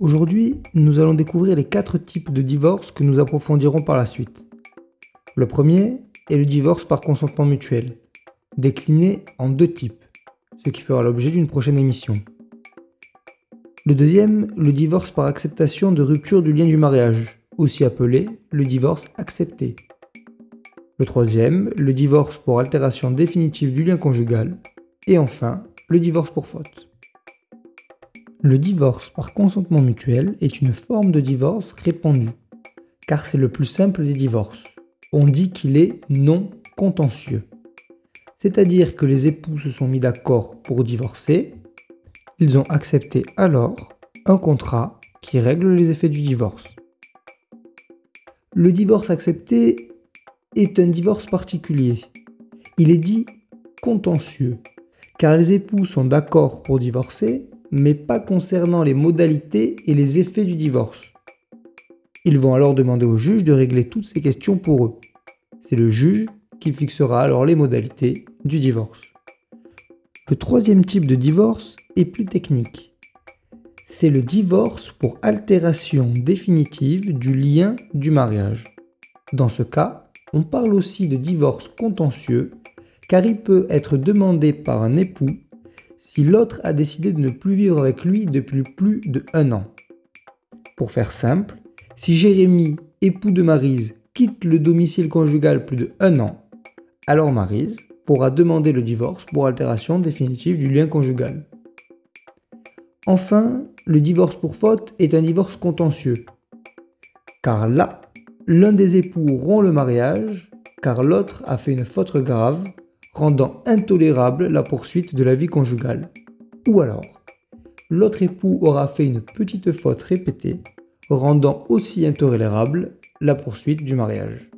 Aujourd'hui, nous allons découvrir les quatre types de divorce que nous approfondirons par la suite. Le premier est le divorce par consentement mutuel, décliné en deux types, ce qui fera l'objet d'une prochaine émission. Le deuxième, le divorce par acceptation de rupture du lien du mariage, aussi appelé le divorce accepté. Le troisième, le divorce pour altération définitive du lien conjugal. Et enfin, le divorce pour faute. Le divorce par consentement mutuel est une forme de divorce répandue, car c'est le plus simple des divorces. On dit qu'il est non contentieux. C'est-à-dire que les époux se sont mis d'accord pour divorcer ils ont accepté alors un contrat qui règle les effets du divorce. Le divorce accepté est un divorce particulier. Il est dit contentieux, car les époux sont d'accord pour divorcer, mais pas concernant les modalités et les effets du divorce. Ils vont alors demander au juge de régler toutes ces questions pour eux. C'est le juge qui fixera alors les modalités du divorce. Le troisième type de divorce est plus technique. C'est le divorce pour altération définitive du lien du mariage. Dans ce cas, on parle aussi de divorce contentieux car il peut être demandé par un époux si l'autre a décidé de ne plus vivre avec lui depuis plus de un an. Pour faire simple, si Jérémy, époux de Marise, quitte le domicile conjugal plus de un an, alors Marise pourra demander le divorce pour altération définitive du lien conjugal. Enfin, le divorce pour faute est un divorce contentieux. Car là, l'un des époux rompt le mariage car l'autre a fait une faute grave, rendant intolérable la poursuite de la vie conjugale. Ou alors, l'autre époux aura fait une petite faute répétée, rendant aussi intolérable la poursuite du mariage.